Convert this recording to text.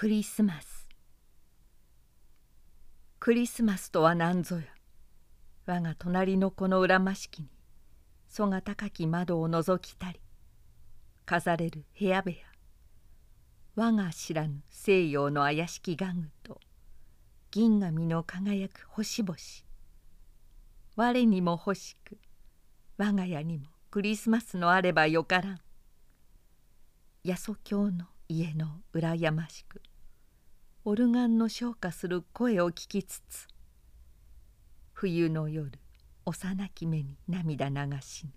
クリスマス。クリスマスとは何ぞや。我が隣の子の裏間敷にそが高き窓を覗きたり飾れる部屋部屋。我が知らぬ西洋の怪しき玩具と銀紙の輝く星々。我にも欲しく我が家にもクリスマスのあればよからん。八十教の家の羨ましくオルガンの昇華する声を聞きつつ冬の夜幼き目に涙流しぬ